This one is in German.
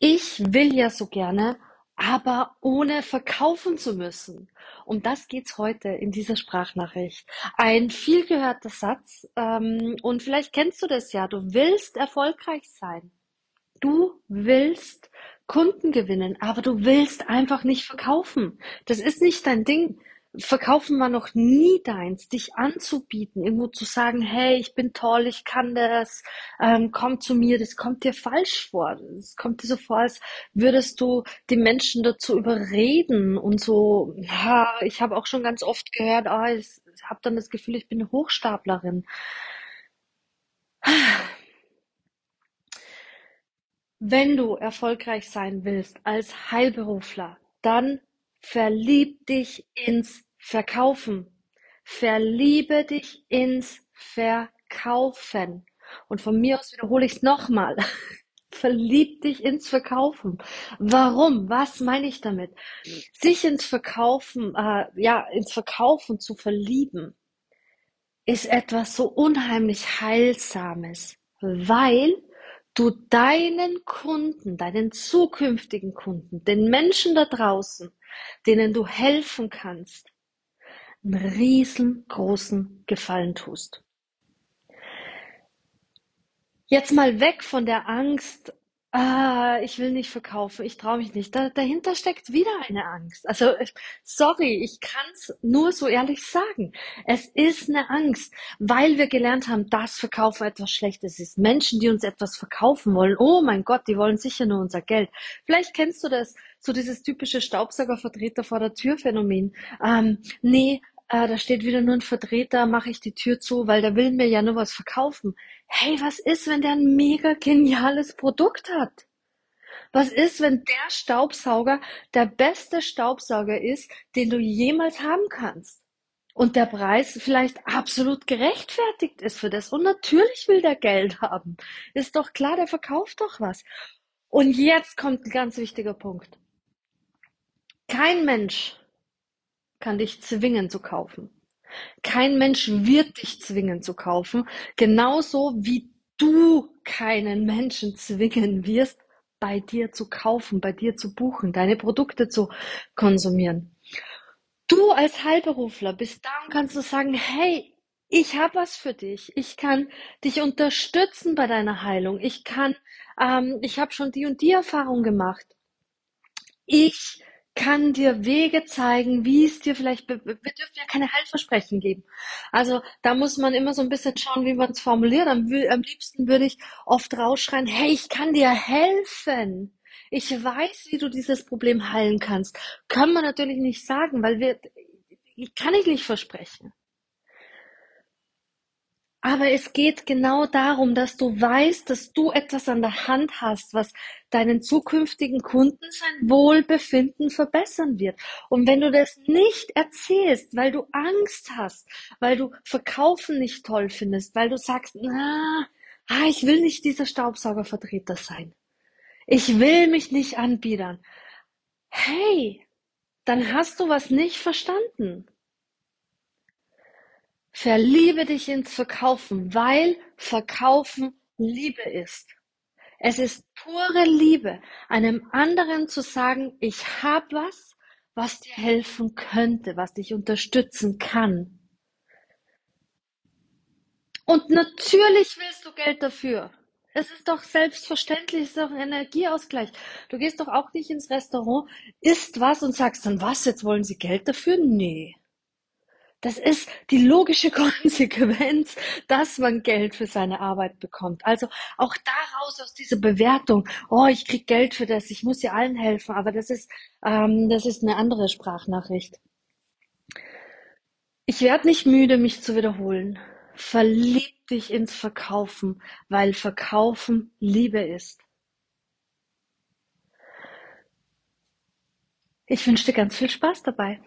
Ich will ja so gerne, aber ohne verkaufen zu müssen. Um das geht's heute in dieser Sprachnachricht. Ein viel gehörter Satz, ähm, und vielleicht kennst du das ja. Du willst erfolgreich sein. Du willst Kunden gewinnen, aber du willst einfach nicht verkaufen. Das ist nicht dein Ding. Verkaufen war noch nie deins, dich anzubieten, irgendwo zu sagen, hey, ich bin toll, ich kann das, ähm, komm zu mir, das kommt dir falsch vor. Es kommt dir so vor, als würdest du die Menschen dazu überreden und so, ja, ich habe auch schon ganz oft gehört, ah, ich habe dann das Gefühl, ich bin eine Hochstaplerin. Wenn du erfolgreich sein willst als Heilberufler, dann verlieb dich ins Verkaufen. Verliebe dich ins Verkaufen. Und von mir aus wiederhole ich es nochmal. Verlieb dich ins Verkaufen. Warum? Was meine ich damit? Sich ins Verkaufen, äh, ja, ins Verkaufen zu verlieben, ist etwas so unheimlich Heilsames, weil du deinen Kunden, deinen zukünftigen Kunden, den Menschen da draußen, denen du helfen kannst, einen riesengroßen Gefallen tust. Jetzt mal weg von der Angst, ah, ich will nicht verkaufen, ich traue mich nicht. Da, dahinter steckt wieder eine Angst. Also, sorry, ich kann es nur so ehrlich sagen. Es ist eine Angst, weil wir gelernt haben, dass Verkaufen etwas Schlechtes ist. Menschen, die uns etwas verkaufen wollen, oh mein Gott, die wollen sicher nur unser Geld. Vielleicht kennst du das, so dieses typische Staubsaugervertreter vor der Tür Phänomen. Ähm, nee, äh, da steht wieder nur ein Vertreter, mache ich die Tür zu, weil der will mir ja nur was verkaufen. Hey, was ist, wenn der ein mega geniales Produkt hat? Was ist, wenn der Staubsauger der beste Staubsauger ist, den du jemals haben kannst? Und der Preis vielleicht absolut gerechtfertigt ist für das. Und natürlich will der Geld haben. Ist doch klar, der verkauft doch was. Und jetzt kommt ein ganz wichtiger Punkt. Kein Mensch kann dich zwingen zu kaufen. Kein Mensch wird dich zwingen zu kaufen, genauso wie du keinen Menschen zwingen wirst, bei dir zu kaufen, bei dir zu buchen, deine Produkte zu konsumieren. Du als Heilberufler bist da und kannst du sagen, hey, ich habe was für dich. Ich kann dich unterstützen bei deiner Heilung. Ich kann, ähm, ich habe schon die und die Erfahrung gemacht. Ich kann dir Wege zeigen, wie es dir vielleicht, wir dürfen ja keine Heilversprechen geben. Also da muss man immer so ein bisschen schauen, wie man es formuliert. Am, am liebsten würde ich oft rausschreien, hey, ich kann dir helfen. Ich weiß, wie du dieses Problem heilen kannst. Können wir natürlich nicht sagen, weil wir, kann ich nicht versprechen. Aber es geht genau darum, dass du weißt, dass du etwas an der Hand hast, was deinen zukünftigen Kunden sein Wohlbefinden verbessern wird. Und wenn du das nicht erzählst, weil du Angst hast, weil du Verkaufen nicht toll findest, weil du sagst, na, ah, ich will nicht dieser Staubsaugervertreter sein. Ich will mich nicht anbiedern. Hey, dann hast du was nicht verstanden. Verliebe dich ins Verkaufen, weil Verkaufen Liebe ist. Es ist pure Liebe, einem anderen zu sagen, ich habe was, was dir helfen könnte, was dich unterstützen kann. Und natürlich willst du Geld dafür. Es ist doch selbstverständlich, es ist doch ein Energieausgleich. Du gehst doch auch nicht ins Restaurant, isst was und sagst dann, was, jetzt wollen sie Geld dafür? Nee. Das ist die logische Konsequenz, dass man Geld für seine Arbeit bekommt. Also auch daraus aus dieser Bewertung, oh, ich krieg Geld für das, ich muss ja allen helfen, aber das ist, ähm, das ist eine andere Sprachnachricht. Ich werde nicht müde, mich zu wiederholen. Verlieb dich ins Verkaufen, weil Verkaufen Liebe ist. Ich wünsche dir ganz viel Spaß dabei.